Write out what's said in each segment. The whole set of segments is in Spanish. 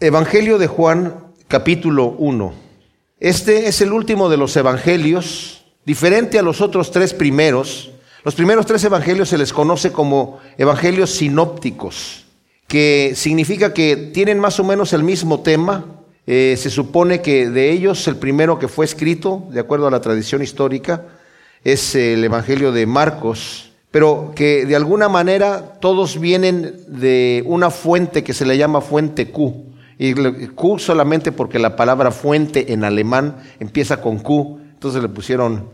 Evangelio de Juan, capítulo 1. Este es el último de los evangelios, diferente a los otros tres primeros. Los primeros tres evangelios se les conoce como evangelios sinópticos, que significa que tienen más o menos el mismo tema. Eh, se supone que de ellos el primero que fue escrito, de acuerdo a la tradición histórica, es el evangelio de Marcos, pero que de alguna manera todos vienen de una fuente que se le llama fuente Q. Y Q solamente porque la palabra fuente en alemán empieza con Q, entonces le pusieron,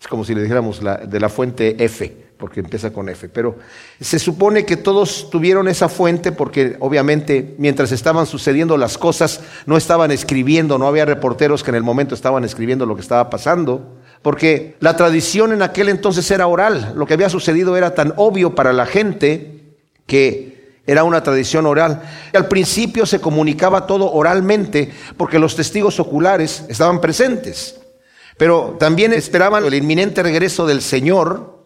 es como si le dijéramos la, de la fuente F, porque empieza con F. Pero se supone que todos tuvieron esa fuente porque obviamente mientras estaban sucediendo las cosas no estaban escribiendo, no había reporteros que en el momento estaban escribiendo lo que estaba pasando porque la tradición en aquel entonces era oral. Lo que había sucedido era tan obvio para la gente que era una tradición oral. Al principio se comunicaba todo oralmente porque los testigos oculares estaban presentes. Pero también esperaban el inminente regreso del Señor.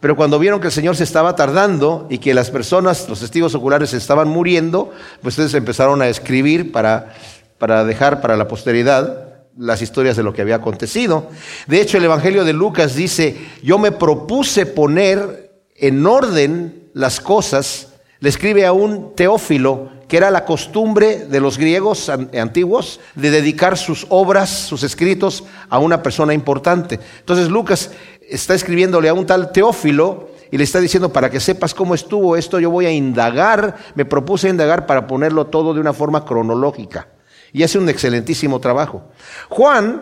Pero cuando vieron que el Señor se estaba tardando y que las personas, los testigos oculares, estaban muriendo, pues entonces empezaron a escribir para, para dejar para la posteridad las historias de lo que había acontecido. De hecho, el Evangelio de Lucas dice, yo me propuse poner en orden las cosas, le escribe a un Teófilo, que era la costumbre de los griegos antiguos de dedicar sus obras, sus escritos a una persona importante. Entonces Lucas está escribiéndole a un tal Teófilo y le está diciendo, para que sepas cómo estuvo esto, yo voy a indagar, me propuse indagar para ponerlo todo de una forma cronológica y hace un excelentísimo trabajo. Juan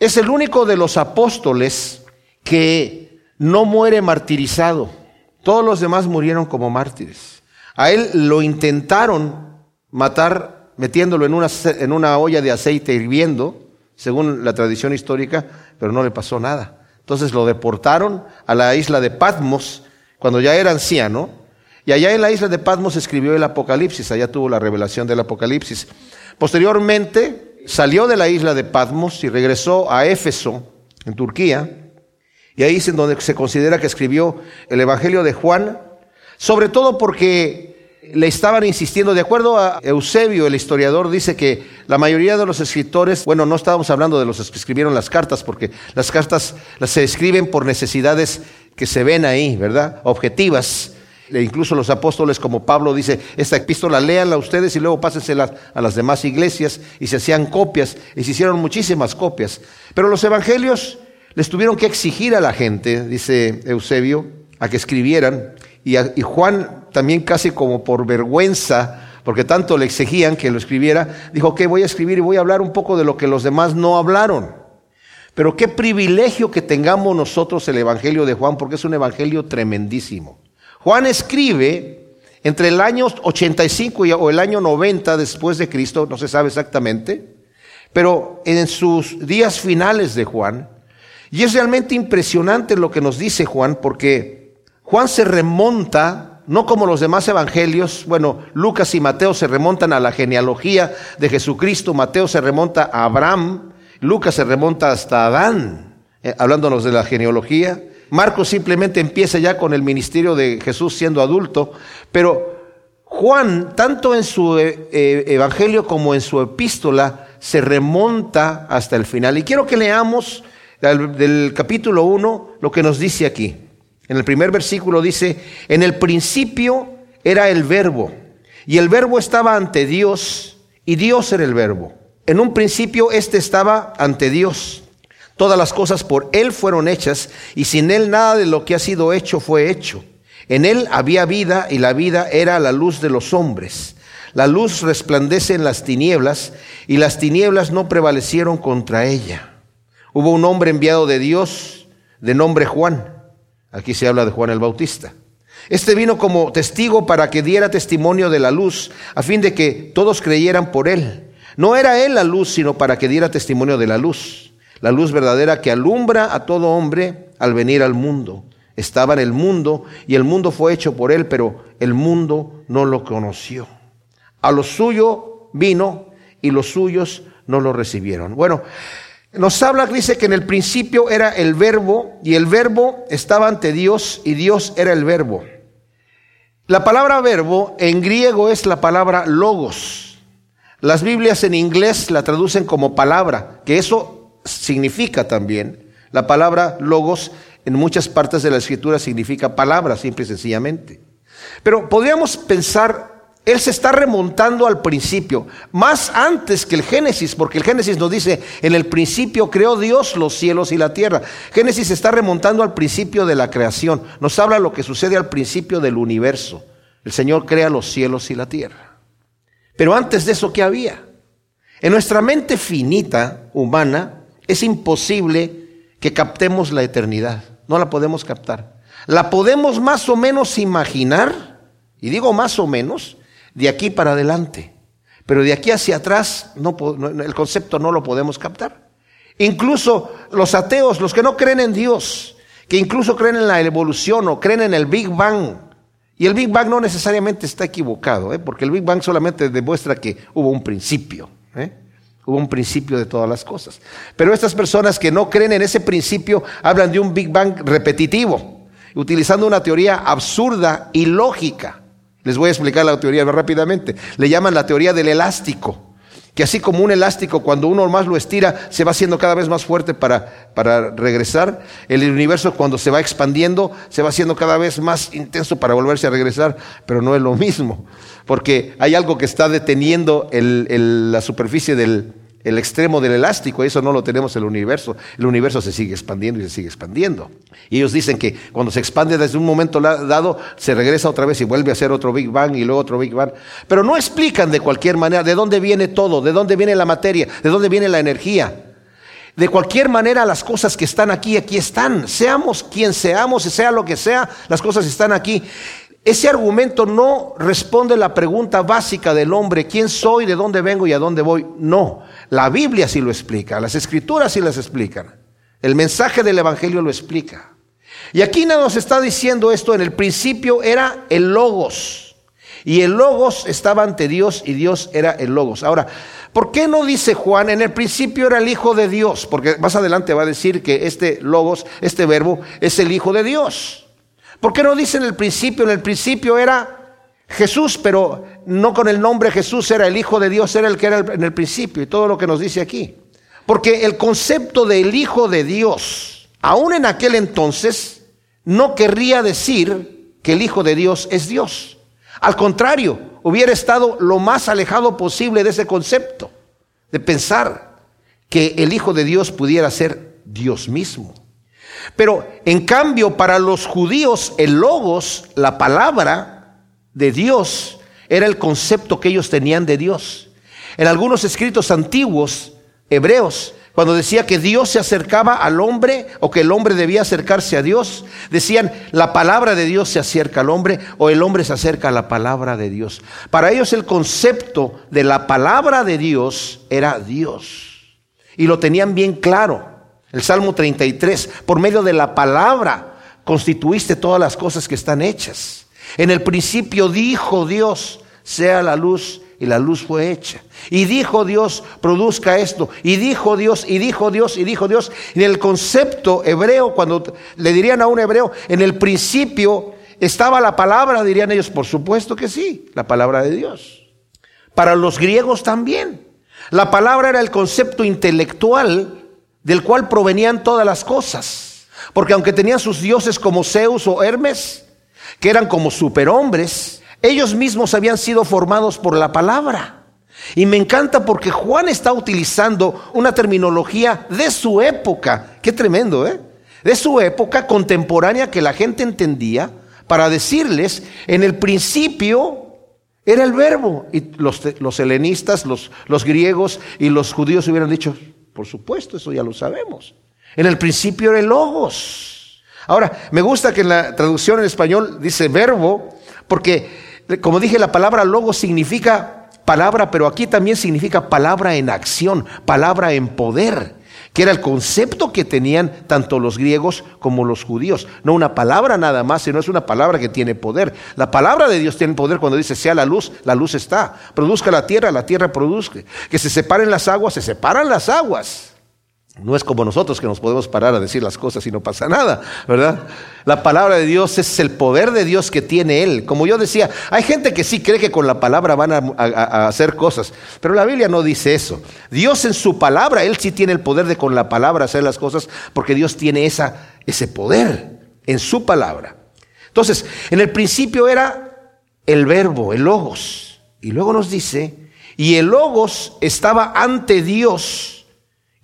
es el único de los apóstoles que no muere martirizado. Todos los demás murieron como mártires. A él lo intentaron matar metiéndolo en una, en una olla de aceite hirviendo, según la tradición histórica, pero no le pasó nada. Entonces lo deportaron a la isla de Patmos cuando ya era anciano, y allá en la isla de Patmos escribió el Apocalipsis, allá tuvo la revelación del Apocalipsis. Posteriormente salió de la isla de Patmos y regresó a Éfeso, en Turquía, y ahí es en donde se considera que escribió el Evangelio de Juan, sobre todo porque le estaban insistiendo, de acuerdo a Eusebio, el historiador, dice que la mayoría de los escritores, bueno, no estábamos hablando de los que escribieron las cartas, porque las cartas las se escriben por necesidades que se ven ahí, ¿verdad? Objetivas. E incluso los apóstoles como Pablo dice, esta epístola léanla ustedes y luego pásensela a las demás iglesias y se hacían copias y se hicieron muchísimas copias. Pero los evangelios les tuvieron que exigir a la gente, dice Eusebio, a que escribieran y, y Juan también casi como por vergüenza, porque tanto le exigían que lo escribiera, dijo que voy a escribir y voy a hablar un poco de lo que los demás no hablaron. Pero qué privilegio que tengamos nosotros el Evangelio de Juan, porque es un Evangelio tremendísimo. Juan escribe entre el año 85 o el año 90 después de Cristo, no se sabe exactamente, pero en sus días finales de Juan, y es realmente impresionante lo que nos dice Juan, porque Juan se remonta, no como los demás evangelios, bueno, Lucas y Mateo se remontan a la genealogía de Jesucristo, Mateo se remonta a Abraham, Lucas se remonta hasta Adán, eh, hablándonos de la genealogía, Marcos simplemente empieza ya con el ministerio de Jesús siendo adulto, pero Juan, tanto en su eh, eh, evangelio como en su epístola, se remonta hasta el final. Y quiero que leamos del, del capítulo 1 lo que nos dice aquí. En el primer versículo dice, en el principio era el verbo, y el verbo estaba ante Dios, y Dios era el verbo. En un principio éste estaba ante Dios. Todas las cosas por Él fueron hechas y sin Él nada de lo que ha sido hecho fue hecho. En Él había vida y la vida era la luz de los hombres. La luz resplandece en las tinieblas y las tinieblas no prevalecieron contra ella. Hubo un hombre enviado de Dios de nombre Juan. Aquí se habla de Juan el Bautista. Este vino como testigo para que diera testimonio de la luz, a fin de que todos creyeran por él. No era él la luz, sino para que diera testimonio de la luz la luz verdadera que alumbra a todo hombre al venir al mundo. Estaba en el mundo y el mundo fue hecho por él, pero el mundo no lo conoció. A lo suyo vino y los suyos no lo recibieron. Bueno, nos habla, dice que en el principio era el verbo y el verbo estaba ante Dios y Dios era el verbo. La palabra verbo en griego es la palabra logos. Las Biblias en inglés la traducen como palabra, que eso significa también. La palabra logos en muchas partes de la escritura significa palabra, simple y sencillamente. Pero podríamos pensar él se está remontando al principio, más antes que el Génesis, porque el Génesis nos dice, en el principio creó Dios los cielos y la tierra. Génesis se está remontando al principio de la creación, nos habla lo que sucede al principio del universo. El Señor crea los cielos y la tierra. Pero antes de eso, ¿qué había? En nuestra mente finita, humana, es imposible que captemos la eternidad. No la podemos captar. La podemos más o menos imaginar, y digo más o menos, de aquí para adelante. Pero de aquí hacia atrás no, el concepto no lo podemos captar. Incluso los ateos, los que no creen en Dios, que incluso creen en la evolución o creen en el Big Bang. Y el Big Bang no necesariamente está equivocado, ¿eh? porque el Big Bang solamente demuestra que hubo un principio. ¿eh? Hubo un principio de todas las cosas. Pero estas personas que no creen en ese principio hablan de un Big Bang repetitivo, utilizando una teoría absurda y lógica. Les voy a explicar la teoría rápidamente. Le llaman la teoría del elástico. Que así como un elástico, cuando uno más lo estira, se va haciendo cada vez más fuerte para, para regresar. El universo, cuando se va expandiendo, se va haciendo cada vez más intenso para volverse a regresar. Pero no es lo mismo. Porque hay algo que está deteniendo la superficie del, el extremo del elástico, eso no lo tenemos en el universo. El universo se sigue expandiendo y se sigue expandiendo. Y ellos dicen que cuando se expande desde un momento dado, se regresa otra vez y vuelve a ser otro Big Bang y luego otro Big Bang. Pero no explican de cualquier manera de dónde viene todo, de dónde viene la materia, de dónde viene la energía. De cualquier manera, las cosas que están aquí, aquí están. Seamos quien seamos y sea lo que sea, las cosas están aquí. Ese argumento no responde la pregunta básica del hombre, ¿quién soy, de dónde vengo y a dónde voy? No, la Biblia sí lo explica, las escrituras sí las explican, el mensaje del Evangelio lo explica. Y aquí nos está diciendo esto, en el principio era el logos, y el logos estaba ante Dios y Dios era el logos. Ahora, ¿por qué no dice Juan, en el principio era el Hijo de Dios? Porque más adelante va a decir que este logos, este verbo, es el Hijo de Dios. ¿Por qué no dice en el principio? En el principio era Jesús, pero no con el nombre Jesús, era el Hijo de Dios, era el que era en el principio y todo lo que nos dice aquí. Porque el concepto del Hijo de Dios, aún en aquel entonces, no querría decir que el Hijo de Dios es Dios. Al contrario, hubiera estado lo más alejado posible de ese concepto, de pensar que el Hijo de Dios pudiera ser Dios mismo. Pero en cambio, para los judíos, el logos, la palabra, de Dios era el concepto que ellos tenían de Dios. En algunos escritos antiguos, hebreos, cuando decía que Dios se acercaba al hombre o que el hombre debía acercarse a Dios, decían la palabra de Dios se acerca al hombre o el hombre se acerca a la palabra de Dios. Para ellos el concepto de la palabra de Dios era Dios. Y lo tenían bien claro. El Salmo 33, por medio de la palabra constituiste todas las cosas que están hechas. En el principio dijo Dios, sea la luz, y la luz fue hecha. Y dijo Dios, produzca esto. Y dijo Dios, y dijo Dios, y dijo Dios. En el concepto hebreo, cuando le dirían a un hebreo, en el principio estaba la palabra, dirían ellos, por supuesto que sí, la palabra de Dios. Para los griegos también. La palabra era el concepto intelectual del cual provenían todas las cosas. Porque aunque tenían sus dioses como Zeus o Hermes, que eran como superhombres, ellos mismos habían sido formados por la palabra. Y me encanta porque Juan está utilizando una terminología de su época. Qué tremendo, ¿eh? De su época contemporánea que la gente entendía para decirles, en el principio era el verbo. Y los, los helenistas, los, los griegos y los judíos hubieran dicho, por supuesto, eso ya lo sabemos. En el principio era logos. Ahora, me gusta que en la traducción en español dice verbo, porque como dije, la palabra logo significa palabra, pero aquí también significa palabra en acción, palabra en poder, que era el concepto que tenían tanto los griegos como los judíos. No una palabra nada más, sino es una palabra que tiene poder. La palabra de Dios tiene poder cuando dice sea la luz, la luz está. Produzca la tierra, la tierra produzca. Que se separen las aguas, se separan las aguas. No es como nosotros que nos podemos parar a decir las cosas y no pasa nada, ¿verdad? La palabra de Dios es el poder de Dios que tiene Él. Como yo decía, hay gente que sí cree que con la palabra van a, hacer cosas, pero la Biblia no dice eso. Dios en su palabra, Él sí tiene el poder de con la palabra hacer las cosas, porque Dios tiene esa, ese poder en su palabra. Entonces, en el principio era el verbo, el logos. Y luego nos dice, y el logos estaba ante Dios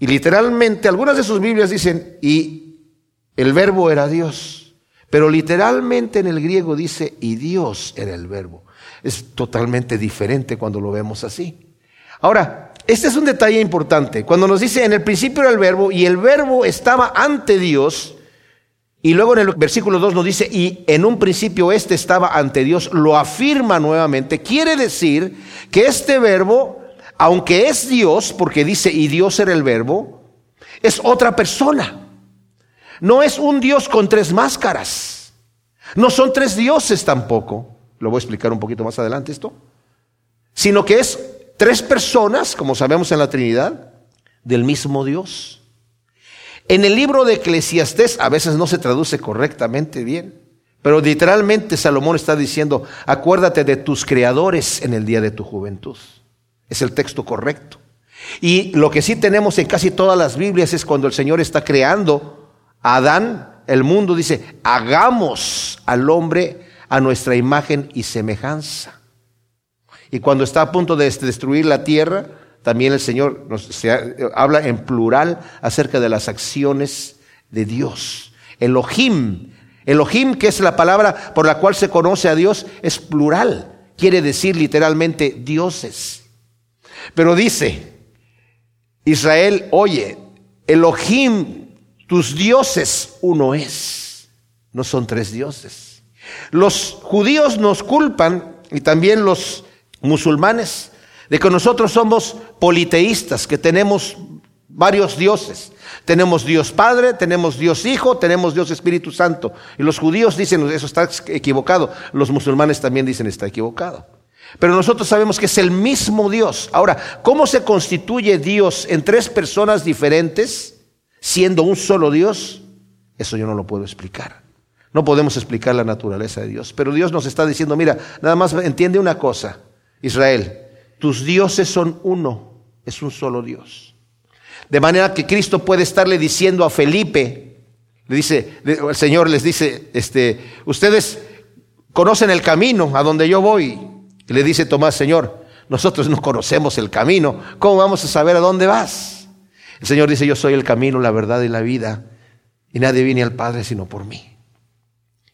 y literalmente, algunas de sus Biblias dicen, y el verbo era Dios. Pero literalmente en el griego dice, y Dios era el verbo. Es totalmente diferente cuando lo vemos así. Ahora, este es un detalle importante. Cuando nos dice, en el principio era el verbo, y el verbo estaba ante Dios, y luego en el versículo 2 nos dice, y en un principio este estaba ante Dios, lo afirma nuevamente. Quiere decir que este verbo aunque es Dios, porque dice, y Dios era el verbo, es otra persona. No es un Dios con tres máscaras. No son tres dioses tampoco. Lo voy a explicar un poquito más adelante esto. Sino que es tres personas, como sabemos en la Trinidad, del mismo Dios. En el libro de Eclesiastés a veces no se traduce correctamente bien, pero literalmente Salomón está diciendo, acuérdate de tus creadores en el día de tu juventud. Es el texto correcto. Y lo que sí tenemos en casi todas las Biblias es cuando el Señor está creando a Adán, el mundo dice, hagamos al hombre a nuestra imagen y semejanza. Y cuando está a punto de destruir la tierra, también el Señor nos, habla en plural acerca de las acciones de Dios. Elohim, Elohim, que es la palabra por la cual se conoce a Dios, es plural. Quiere decir literalmente dioses. Pero dice, Israel, oye, Elohim, tus dioses, uno es. No son tres dioses. Los judíos nos culpan, y también los musulmanes, de que nosotros somos politeístas, que tenemos varios dioses. Tenemos Dios Padre, tenemos Dios Hijo, tenemos Dios Espíritu Santo. Y los judíos dicen, eso está equivocado. Los musulmanes también dicen, está equivocado. Pero nosotros sabemos que es el mismo Dios. Ahora, ¿cómo se constituye Dios en tres personas diferentes siendo un solo Dios? Eso yo no lo puedo explicar. No podemos explicar la naturaleza de Dios. Pero Dios nos está diciendo, mira, nada más entiende una cosa, Israel, tus dioses son uno, es un solo Dios. De manera que Cristo puede estarle diciendo a Felipe, le dice, el Señor les dice, este, ustedes conocen el camino a donde yo voy, le dice Tomás, Señor, nosotros no conocemos el camino, ¿cómo vamos a saber a dónde vas? El Señor dice, yo soy el camino, la verdad y la vida, y nadie viene al Padre sino por mí.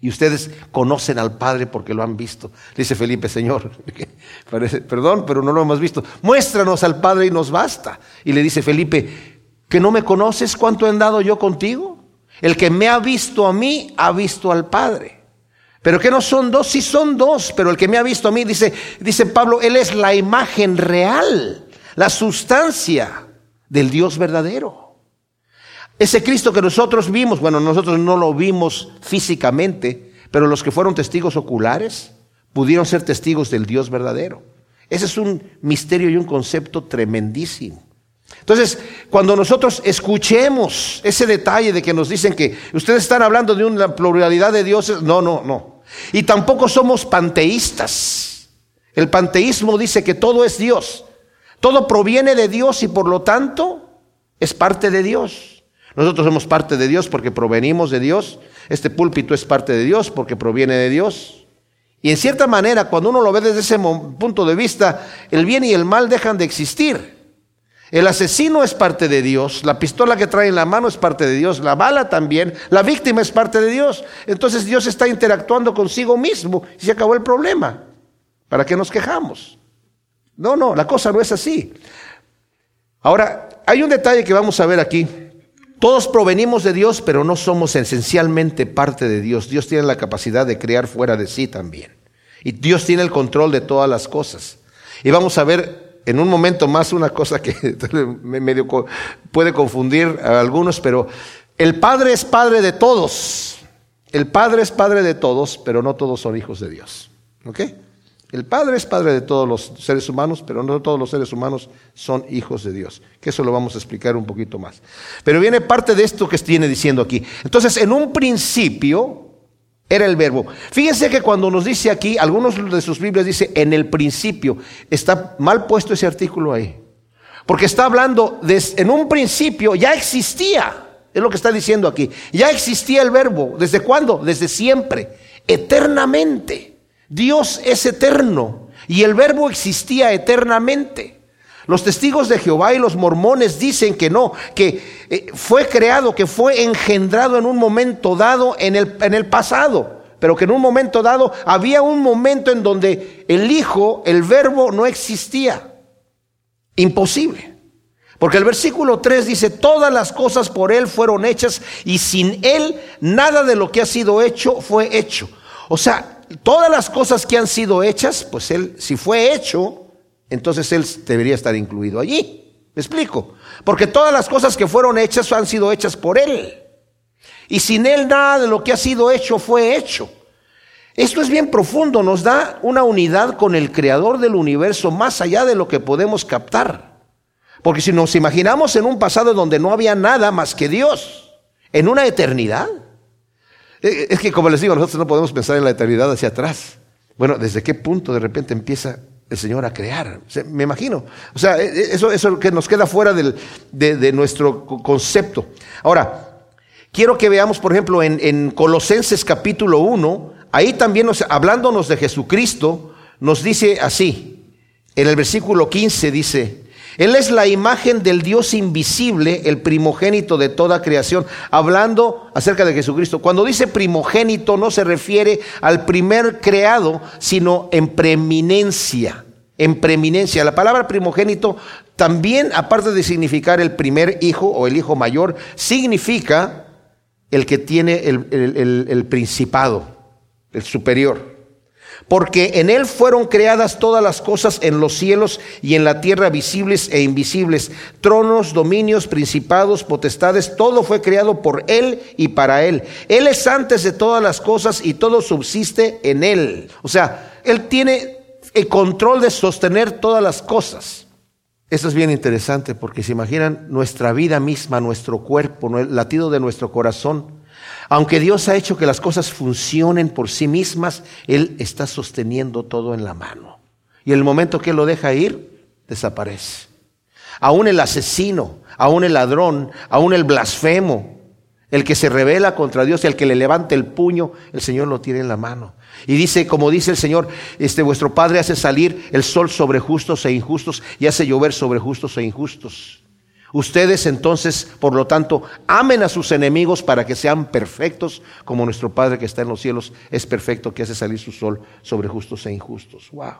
Y ustedes conocen al Padre porque lo han visto. dice Felipe, Señor, perdón, pero no lo hemos visto. Muéstranos al Padre y nos basta. Y le dice Felipe, ¿que no me conoces cuánto he andado yo contigo? El que me ha visto a mí, ha visto al Padre. Pero que no son dos, sí son dos, pero el que me ha visto a mí, dice, dice Pablo, él es la imagen real, la sustancia del Dios verdadero. Ese Cristo que nosotros vimos, bueno, nosotros no lo vimos físicamente, pero los que fueron testigos oculares pudieron ser testigos del Dios verdadero. Ese es un misterio y un concepto tremendísimo. Entonces, cuando nosotros escuchemos ese detalle de que nos dicen que ustedes están hablando de una pluralidad de dioses, no, no, no. Y tampoco somos panteístas. El panteísmo dice que todo es Dios. Todo proviene de Dios y por lo tanto es parte de Dios. Nosotros somos parte de Dios porque provenimos de Dios. Este púlpito es parte de Dios porque proviene de Dios. Y en cierta manera, cuando uno lo ve desde ese punto de vista, el bien y el mal dejan de existir. El asesino es parte de Dios, la pistola que trae en la mano es parte de Dios, la bala también, la víctima es parte de Dios. Entonces Dios está interactuando consigo mismo y se acabó el problema. ¿Para qué nos quejamos? No, no, la cosa no es así. Ahora, hay un detalle que vamos a ver aquí. Todos provenimos de Dios, pero no somos esencialmente parte de Dios. Dios tiene la capacidad de crear fuera de sí también. Y Dios tiene el control de todas las cosas. Y vamos a ver en un momento más una cosa que medio puede confundir a algunos, pero el Padre es Padre de todos. El Padre es Padre de todos, pero no todos son hijos de Dios. ¿Ok? El Padre es Padre de todos los seres humanos, pero no todos los seres humanos son hijos de Dios. Que eso lo vamos a explicar un poquito más. Pero viene parte de esto que viene diciendo aquí. Entonces, en un principio era el verbo. Fíjense que cuando nos dice aquí, algunos de sus Biblias dice en el principio, está mal puesto ese artículo ahí. Porque está hablando de, en un principio ya existía. Es lo que está diciendo aquí. Ya existía el verbo. ¿Desde cuándo? Desde siempre. Eternamente. Dios es eterno y el verbo existía eternamente. Los testigos de Jehová y los mormones dicen que no, que eh, fue creado, que fue engendrado en un momento dado en el, en el pasado, pero que en un momento dado había un momento en donde el Hijo, el verbo, no existía. Imposible. Porque el versículo 3 dice, todas las cosas por Él fueron hechas y sin Él nada de lo que ha sido hecho fue hecho. O sea, todas las cosas que han sido hechas, pues él, si fue hecho, entonces él debería estar incluido allí. ¿Me explico? Porque todas las cosas que fueron hechas han sido hechas por él. Y sin él nada de lo que ha sido hecho fue hecho. Esto es bien profundo, nos da una unidad con el creador del universo más allá de lo que podemos captar. Porque si nos imaginamos en un pasado donde no había nada más que Dios, en una eternidad, eh, es que como les digo, nosotros no podemos pensar en la eternidad hacia atrás. Bueno, ¿desde qué punto de repente empieza el Señor a crear? me imagino. O sea, eh, eh, eso, eso que nos queda fuera del, de, nuestro concepto. Ahora, quiero que veamos, por ejemplo, en, en Colosenses capítulo 1, ahí también nos, hablándonos de Jesucristo, nos dice así, en el versículo 15 dice, él es la imagen del Dios invisible, el primogénito de toda creación. Hablando acerca de Jesucristo, cuando dice primogénito no se refiere al primer creado, sino en preeminencia. En preeminencia. La palabra primogénito también, aparte de significar el primer hijo o el hijo mayor, significa el que tiene el, el principado, el superior porque en Él fueron creadas todas las cosas en los cielos y en la tierra, visibles e invisibles, tronos, dominios, principados, potestades, todo fue creado por Él y para Él. Él es antes de todas las cosas y todo subsiste en Él. O sea, Él tiene el control de sostener todas las cosas. Esto es bien interesante porque se imaginan nuestra vida misma, nuestro cuerpo, el latido de nuestro corazón aunque Dios ha hecho que las cosas funcionen por sí mismas, Él está sosteniendo todo en la mano. Y el momento que Él lo deja ir, desaparece. Aún el asesino, aún el ladrón, aún el blasfemo, el que se revela contra Dios, el que le levanta el puño, el Señor lo tiene en la mano. Y dice, como dice el Señor, este vuestro Padre hace salir el sol sobre justos e injustos y hace llover sobre justos e injustos. Ustedes entonces, por lo tanto, amen a sus enemigos para que sean perfectos, como nuestro Padre que está en los cielos es perfecto, que hace salir su sol sobre justos e injustos. Wow.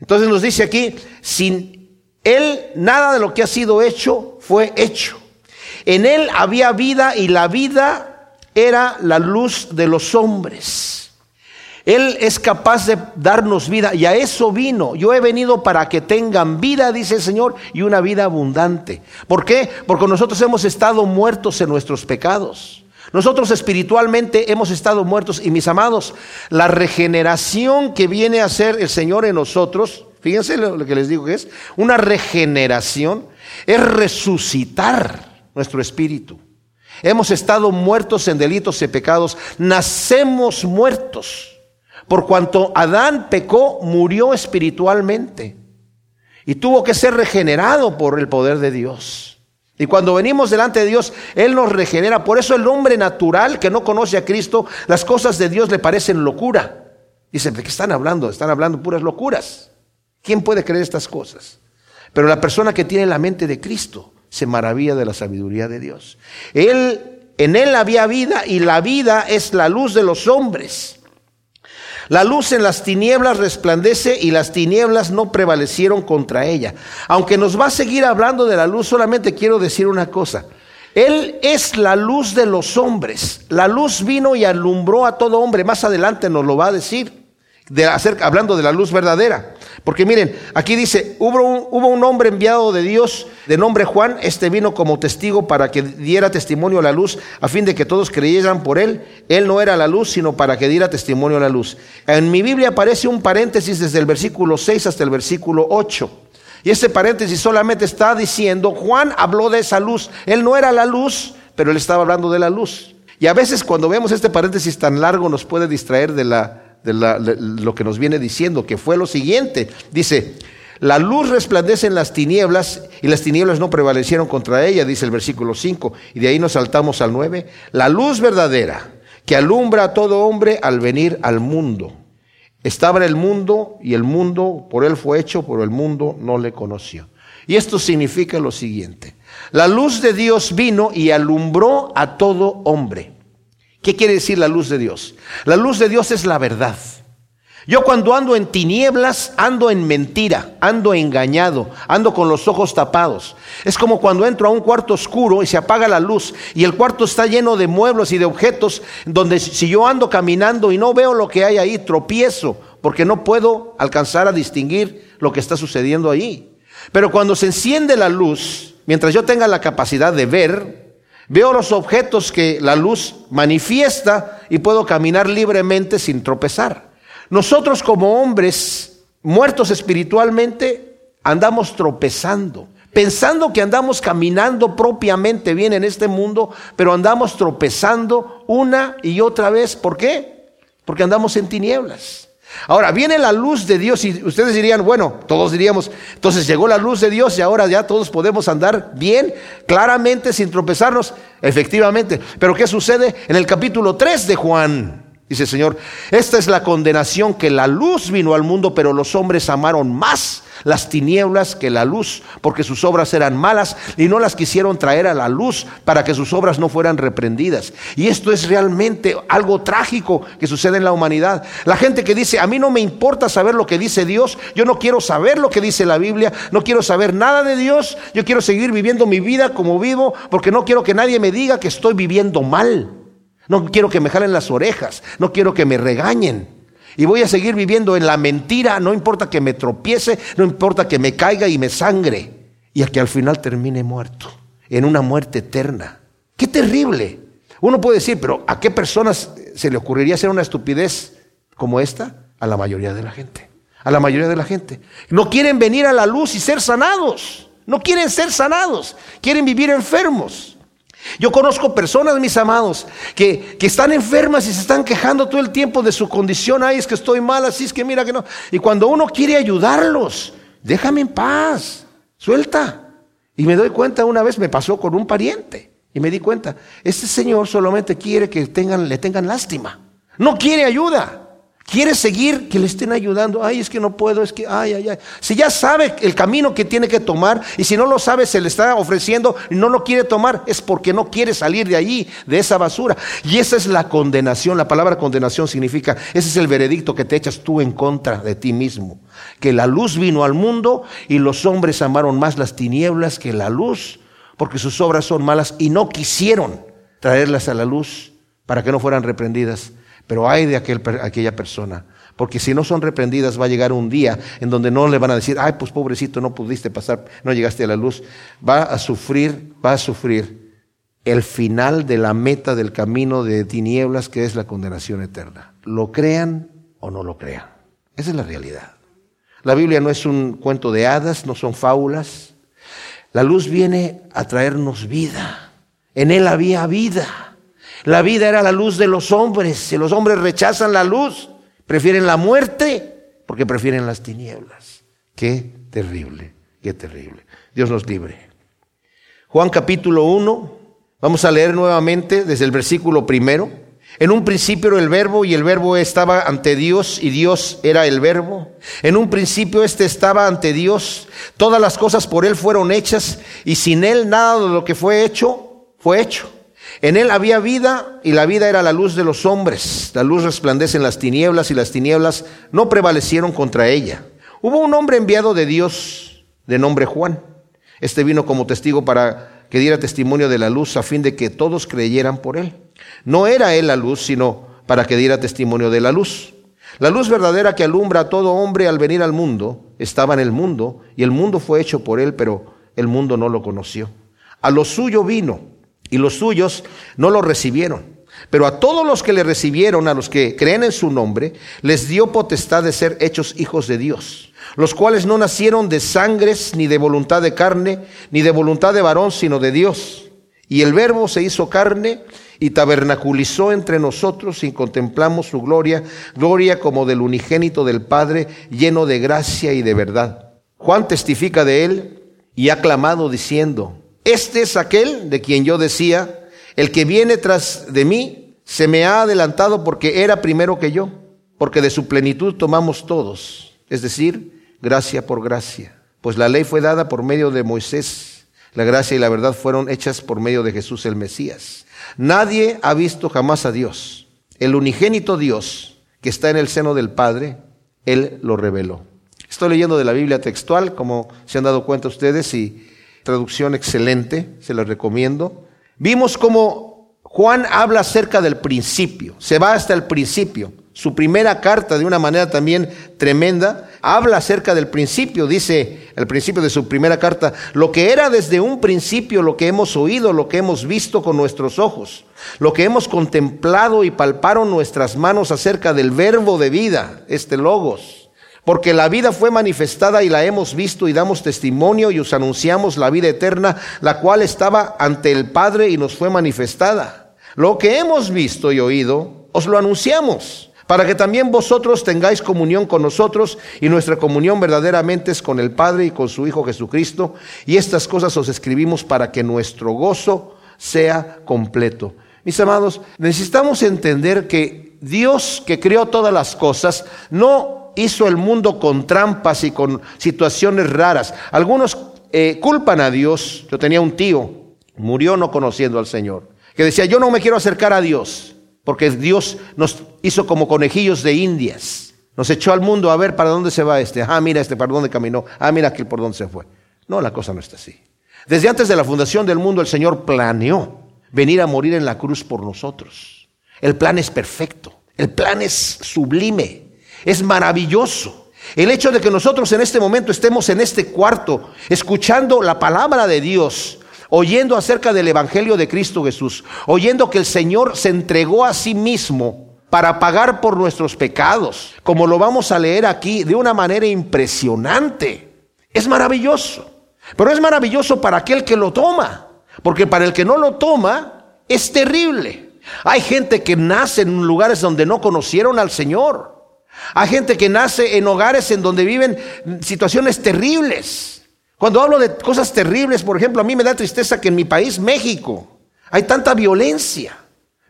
Entonces nos dice aquí, sin Él nada de lo que ha sido hecho fue hecho. En Él había vida y la vida era la luz de los hombres. Él es capaz de darnos vida y a eso vino. Yo he venido para que tengan vida, dice el Señor, y una vida abundante. ¿Por qué? Porque nosotros hemos estado muertos en nuestros pecados. Nosotros espiritualmente hemos estado muertos y mis amados, la regeneración que viene a hacer el Señor en nosotros, fíjense lo que les digo que es, una regeneración es resucitar nuestro espíritu. Hemos estado muertos en delitos y pecados, nacemos muertos. Por cuanto Adán pecó, murió espiritualmente y tuvo que ser regenerado por el poder de Dios. Y cuando venimos delante de Dios, Él nos regenera. Por eso el hombre natural que no conoce a Cristo, las cosas de Dios le parecen locura. Dicen, ¿de qué están hablando? Están hablando puras locuras. ¿Quién puede creer estas cosas? Pero la persona que tiene la mente de Cristo se maravilla de la sabiduría de Dios. Él, en Él había vida y la vida es la luz de los hombres. La luz en las tinieblas resplandece y las tinieblas no prevalecieron contra ella. Aunque nos va a seguir hablando de la luz, solamente quiero decir una cosa. Él es la luz de los hombres. La luz vino y alumbró a todo hombre. Más adelante nos lo va a decir. De hablando de la luz verdadera. Porque miren, aquí dice, hubo un, hubo un hombre enviado de Dios de nombre Juan, este vino como testigo para que diera testimonio a la luz, a fin de que todos creyeran por él. Él no era la luz, sino para que diera testimonio a la luz. En mi Biblia aparece un paréntesis desde el versículo 6 hasta el versículo 8. Y este paréntesis solamente está diciendo, Juan habló de esa luz. Él no era la luz, pero él estaba hablando de la luz. Y a veces cuando vemos este paréntesis tan largo nos puede distraer de, la, de, lo que nos viene diciendo, que fue lo siguiente. Dice, la luz resplandece en las tinieblas y las tinieblas no prevalecieron contra ella, dice el versículo 5. Y de ahí nos saltamos al 9. La luz verdadera que alumbra a todo hombre al venir al mundo. Estaba en el mundo y el mundo por él fue hecho, pero el mundo no le conoció. Y esto significa lo siguiente. La luz de Dios vino y alumbró a todo hombre. ¿Qué quiere decir la luz de Dios? La luz de Dios es la verdad. Yo cuando ando en tinieblas, ando en mentira, ando engañado, ando con los ojos tapados. Es como cuando entro a un cuarto oscuro y se apaga la luz y el cuarto está lleno de muebles y de objetos donde si yo ando caminando y no veo lo que hay ahí, tropiezo porque no puedo alcanzar a distinguir lo que está sucediendo ahí. Pero cuando se enciende la luz, mientras yo tenga la capacidad de ver, veo los objetos que la luz manifiesta y puedo caminar libremente sin tropezar. Nosotros como hombres muertos espiritualmente andamos tropezando, pensando que andamos caminando propiamente bien en este mundo, pero andamos tropezando una y otra vez. ¿Por qué? Porque andamos en tinieblas. Ahora viene la luz de Dios y ustedes dirían, bueno, todos diríamos, entonces llegó la luz de Dios y ahora ya todos podemos andar bien, claramente, sin tropezarnos. Efectivamente. Pero ¿qué sucede en el capítulo 3 de Juan? Dice el Señor, esta es la condenación que la luz vino al mundo, pero los hombres amaron más las tinieblas que la luz, porque sus obras eran malas y no las quisieron traer a la luz para que sus obras no fueran reprendidas. Y esto es realmente algo trágico que sucede en la humanidad. La gente que dice, a mí no me importa saber lo que dice Dios, yo no quiero saber lo que dice la Biblia, no quiero saber nada de Dios, yo quiero seguir viviendo mi vida como vivo, porque no quiero que nadie me diga que estoy viviendo mal. No quiero que me jalen las orejas, no quiero que me regañen. Y voy a seguir viviendo en la mentira, no importa que me tropiece, no importa que me caiga y me sangre. Y a que al final termine muerto, en una muerte eterna. Qué terrible. Uno puede decir, pero ¿a qué personas se le ocurriría hacer una estupidez como esta? A la mayoría de la gente. A la mayoría de la gente. No quieren venir a la luz y ser sanados. No quieren ser sanados. Quieren vivir enfermos. Yo conozco personas, mis amados, que, están enfermas y se están quejando todo el tiempo de su condición. Ay, es que estoy mal, así es que mira que no. Y cuando uno quiere ayudarlos, déjame en paz, suelta. Y me doy cuenta, una vez me pasó con un pariente. Y me di cuenta, este señor solamente quiere que tengan, le tengan lástima. No quiere ayuda. Quiere seguir que le estén ayudando. Ay, es que no puedo, es que, ay, ay, ay. Si ya sabe el camino que tiene que tomar y si no lo sabe, se le está ofreciendo y no lo quiere tomar, es porque no quiere salir de allí, de esa basura. Y esa es la condenación. La palabra condenación significa, ese es el veredicto que te echas tú en contra de ti mismo. Que la luz vino al mundo y los hombres amaron más las tinieblas que la luz, porque sus obras son malas y no quisieron traerlas a la luz para que no fueran reprendidas. Pero hay de aquel, aquella persona. Porque si no son reprendidas, va a llegar un día en donde no le van a decir, ay, pues pobrecito, no pudiste pasar, no llegaste a la luz. Va a sufrir, va a sufrir el final de la meta del camino de tinieblas que es la condenación eterna. Lo crean o no lo crean. Esa es la realidad. La Biblia no es un cuento de hadas, no son fábulas. La luz viene a traernos vida. En él había vida. La vida era la luz de los hombres. Si los hombres rechazan la luz, prefieren la muerte porque prefieren las tinieblas. Qué terrible, qué terrible. Dios nos libre. Juan capítulo 1, vamos a leer nuevamente desde el versículo primero. En un principio el verbo y el verbo estaba ante Dios y Dios era el verbo. En un principio este estaba ante Dios. Todas las cosas por él fueron hechas y sin él nada de lo que fue hecho fue hecho. En él había vida y la vida era la luz de los hombres. La luz resplandece en las tinieblas y las tinieblas no prevalecieron contra ella. Hubo un hombre enviado de Dios de nombre Juan. Este vino como testigo para que diera testimonio de la luz a fin de que todos creyeran por él. No era él la luz, sino para que diera testimonio de la luz. La luz verdadera que alumbra a todo hombre al venir al mundo estaba en el mundo y el mundo fue hecho por él, pero el mundo no lo conoció. A lo suyo vino y los suyos no lo recibieron. Pero a todos los que le recibieron, a los que creen en su nombre, les dio potestad de ser hechos hijos de Dios, los cuales no nacieron de sangres, ni de voluntad de carne, ni de voluntad de varón, sino de Dios. Y el verbo se hizo carne y tabernaculizó entre nosotros y contemplamos su gloria, gloria como del unigénito del Padre, lleno de gracia y de verdad. Juan testifica de él y ha clamado diciendo, este es aquel de quien yo decía, el que viene tras de mí se me ha adelantado porque era primero que yo, porque de su plenitud tomamos todos, es decir, gracia por gracia. Pues la ley fue dada por medio de Moisés, la gracia y la verdad fueron hechas por medio de Jesús el Mesías. Nadie ha visto jamás a Dios. El unigénito Dios que está en el seno del Padre, Él lo reveló. Estoy leyendo de la Biblia textual, como se han dado cuenta ustedes, y traducción excelente, se la recomiendo. Vimos cómo Juan habla acerca del principio, se va hasta el principio. Su primera carta, de una manera también tremenda, habla acerca del principio, dice el principio de su primera carta, lo que era desde un principio, lo que hemos oído, lo que hemos visto con nuestros ojos, lo que hemos contemplado y palparon nuestras manos acerca del verbo de vida, este logos porque la vida fue manifestada y la hemos visto y damos testimonio y os anunciamos la vida eterna, la cual estaba ante el Padre y nos fue manifestada. Lo que hemos visto y oído, os lo anunciamos, para que también vosotros tengáis comunión con nosotros y nuestra comunión verdaderamente es con el Padre y con su Hijo Jesucristo. Y estas cosas os escribimos para que nuestro gozo sea completo. Mis amados, necesitamos entender que Dios que creó todas las cosas no hizo el mundo con trampas y con situaciones raras. Algunos eh, culpan a Dios. Yo tenía un tío, murió no conociendo al Señor, que decía, yo no me quiero acercar a Dios, porque Dios nos hizo como conejillos de indias. Nos echó al mundo a ver para dónde se va este. Ah, mira este para dónde caminó. Ah, mira aquel por dónde se fue. No, la cosa no está así. Desde antes de la fundación del mundo, el Señor planeó venir a morir en la cruz por nosotros. El plan es perfecto. El plan es sublime. Es maravilloso. El hecho de que nosotros en este momento estemos en este cuarto escuchando la palabra de Dios, oyendo acerca del Evangelio de Cristo Jesús, oyendo que el Señor se entregó a sí mismo para pagar por nuestros pecados, como lo vamos a leer aquí de una manera impresionante. Es maravilloso. Pero es maravilloso para aquel que lo toma, porque para el que no lo toma es terrible. Hay gente que nace en lugares donde no conocieron al Señor. Hay gente que nace en hogares en donde viven situaciones terribles. Cuando hablo de cosas terribles, por ejemplo, a mí me da tristeza que en mi país, México, hay tanta violencia.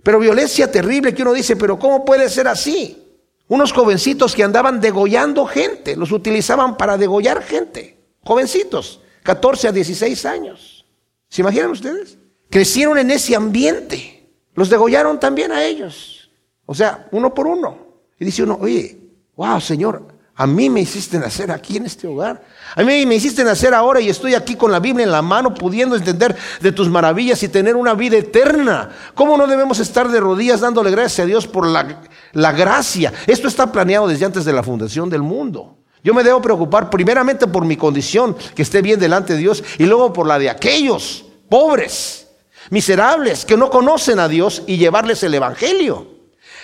Pero violencia terrible que uno dice, pero ¿cómo puede ser así? Unos jovencitos que andaban degollando gente, los utilizaban para degollar gente. Jovencitos, 14 a 16 años. ¿Se imaginan ustedes? Crecieron en ese ambiente. Los degollaron también a ellos. O sea, uno por uno. Y dice uno, oye, wow, Señor, a mí me hiciste nacer aquí en este hogar. A mí me hiciste nacer ahora y estoy aquí con la Biblia en la mano, pudiendo entender de tus maravillas y tener una vida eterna. ¿Cómo no debemos estar de rodillas dándole gracias a Dios por la, la gracia? Esto está planeado desde antes de la fundación del mundo. Yo me debo preocupar primeramente por mi condición, que esté bien delante de Dios, y luego por la de aquellos pobres, miserables, que no conocen a Dios y llevarles el Evangelio.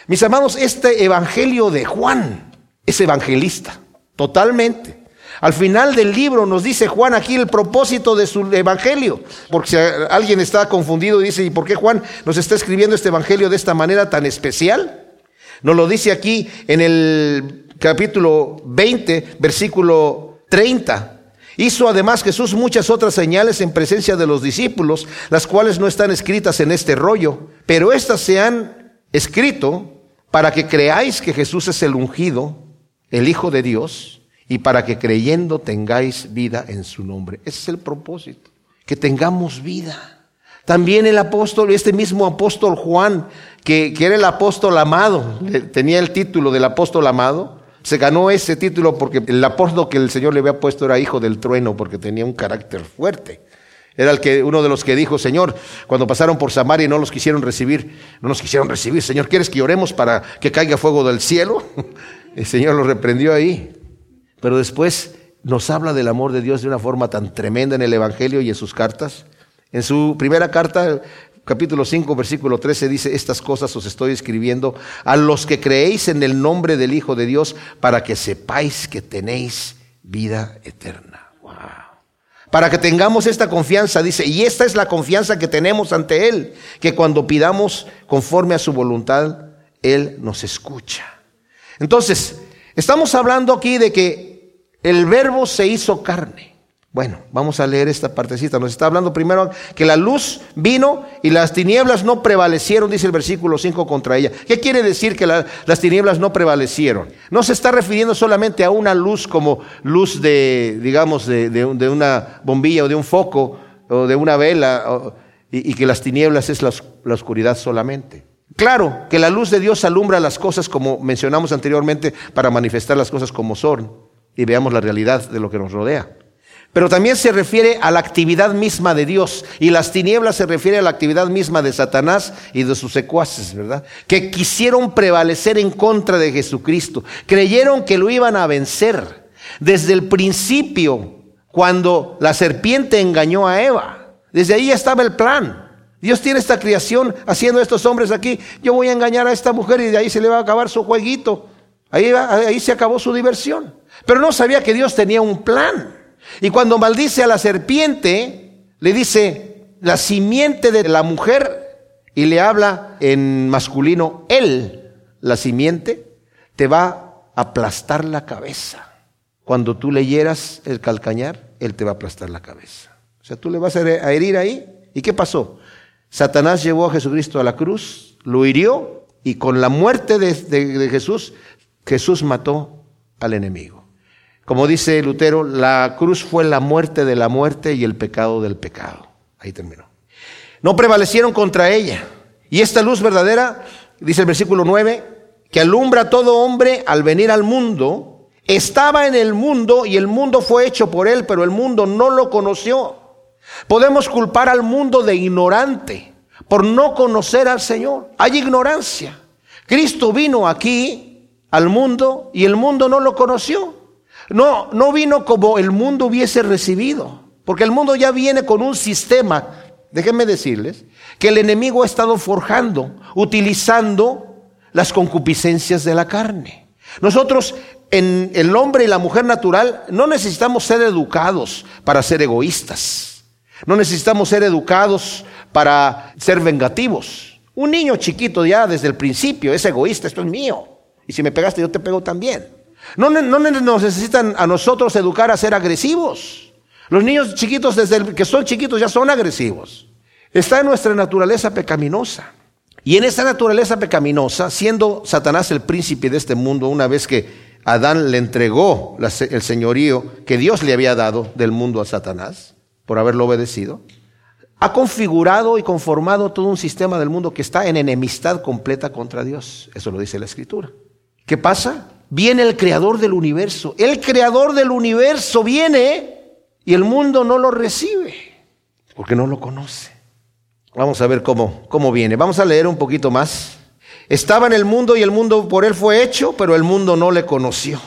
Mis amados, este evangelio de Juan es evangelista, totalmente. Al final del libro nos dice Juan aquí el propósito de su evangelio, porque si alguien está confundido y dice, ¿y por qué Juan nos está escribiendo este evangelio de esta manera tan especial? Nos lo dice aquí en el capítulo 20, versículo 30. Hizo además Jesús muchas otras señales en presencia de los discípulos, las cuales no están escritas en este rollo, pero estas se han escrito para que creáis que Jesús es el ungido, el Hijo de Dios, y para que creyendo tengáis vida en su nombre. Ese es el propósito, que tengamos vida. También el apóstol, este mismo apóstol Juan, que, que era el apóstol amado, tenía el título del apóstol amado, se ganó ese título porque el apóstol que el Señor le había puesto era hijo del trueno, porque tenía un carácter fuerte. Era el que, uno de los que dijo, Señor, cuando pasaron por Samaria y no los quisieron recibir, no nos quisieron recibir, Señor, ¿quieres que oremos para que caiga fuego del cielo? El Señor lo reprendió ahí. Pero después nos habla del amor de Dios de una forma tan tremenda en el Evangelio y en sus cartas. En su primera carta, capítulo 5, versículo 13, dice, estas cosas os estoy escribiendo a los que creéis en el nombre del Hijo de Dios para que sepáis que tenéis vida eterna. Para que tengamos esta confianza, dice, y esta es la confianza que tenemos ante Él, que cuando pidamos conforme a su voluntad, Él nos escucha. Entonces, estamos hablando aquí de que el verbo se hizo carne. Bueno, vamos a leer esta partecita. Nos está hablando primero que la luz vino y las tinieblas no prevalecieron, dice el versículo 5 contra ella. ¿Qué quiere decir que las tinieblas no prevalecieron? No se está refiriendo solamente a una luz como luz de, digamos, de, una bombilla o de un foco o de una vela y, que las tinieblas es la, la oscuridad solamente. Claro que la luz de Dios alumbra las cosas como mencionamos anteriormente para manifestar las cosas como son y veamos la realidad de lo que nos rodea. Pero también se refiere a la actividad misma de Dios. Y las tinieblas se refiere a la actividad misma de Satanás y de sus secuaces, ¿verdad? Que quisieron prevalecer en contra de Jesucristo. Creyeron que lo iban a vencer. Desde el principio, cuando la serpiente engañó a Eva. Desde ahí estaba el plan. Dios tiene esta creación haciendo estos hombres aquí. Yo voy a engañar a esta mujer y de ahí se le va a acabar su jueguito. Ahí, ahí se acabó su diversión. Pero no sabía que Dios tenía un plan. Y cuando maldice a la serpiente, le dice la simiente de la mujer y le habla en masculino, él, la simiente, te va a aplastar la cabeza. Cuando tú leyeras el calcañar, él te va a aplastar la cabeza. O sea, tú le vas a herir ahí. ¿Y qué pasó? Satanás llevó a Jesucristo a la cruz, lo hirió y con la muerte de, Jesús, Jesús mató al enemigo. Como dice Lutero, la cruz fue la muerte de la muerte y el pecado del pecado. Ahí terminó. No prevalecieron contra ella. Y esta luz verdadera, dice el versículo 9, que alumbra a todo hombre al venir al mundo, estaba en el mundo y el mundo fue hecho por él, pero el mundo no lo conoció. Podemos culpar al mundo de ignorante por no conocer al Señor. Hay ignorancia. Cristo vino aquí al mundo y el mundo no lo conoció. No, no vino como el mundo hubiese recibido, porque el mundo ya viene con un sistema, déjenme decirles, que el enemigo ha estado forjando, utilizando las concupiscencias de la carne. Nosotros, en el hombre y la mujer natural, no necesitamos ser educados para ser egoístas. No necesitamos ser educados para ser vengativos. Un niño chiquito ya desde el principio es egoísta, esto es mío. Y si me pegaste, yo te pego también. No, nos necesitan a nosotros educar a ser agresivos. Los niños chiquitos, desde que son chiquitos, ya son agresivos. Está en nuestra naturaleza pecaminosa. Y en esa naturaleza pecaminosa, siendo Satanás el príncipe de este mundo, una vez que Adán le entregó el señorío que Dios le había dado del mundo a Satanás, por haberlo obedecido, ha configurado y conformado todo un sistema del mundo que está en enemistad completa contra Dios. Eso lo dice la Escritura. ¿Qué pasa? viene el creador del universo. El creador del universo viene y el mundo no lo recibe porque no lo conoce. Vamos a ver cómo, cómo viene. Vamos a leer un poquito más. Estaba en el mundo y el mundo por él fue hecho, pero el mundo no le conoció.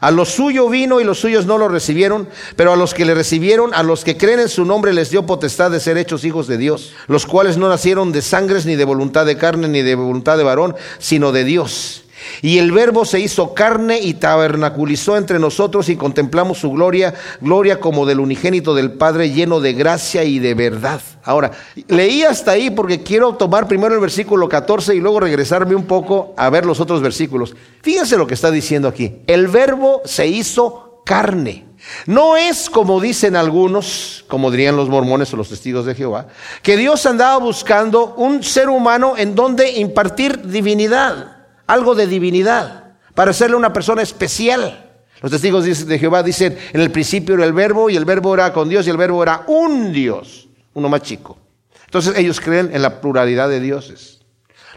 A lo suyo vino y los suyos no lo recibieron, pero a los que le recibieron, a los que creen en su nombre, les dio potestad de ser hechos hijos de Dios, los cuales no nacieron de sangres, ni de voluntad de carne, ni de voluntad de varón, sino de Dios. Y el verbo se hizo carne y tabernaculizó entre nosotros y contemplamos su gloria, gloria como del unigénito del Padre lleno de gracia y de verdad. Ahora, leí hasta ahí porque quiero tomar primero el versículo 14 y luego regresarme un poco a ver los otros versículos. Fíjense lo que está diciendo aquí. El verbo se hizo carne. No es como dicen algunos, como dirían los mormones o los testigos de Jehová, que Dios andaba buscando un ser humano en donde impartir divinidad algo de divinidad, para hacerle una persona especial. Los testigos de Jehová dicen, en el principio era el verbo y el verbo era con Dios y el verbo era un Dios, uno más chico. Entonces ellos creen en la pluralidad de dioses.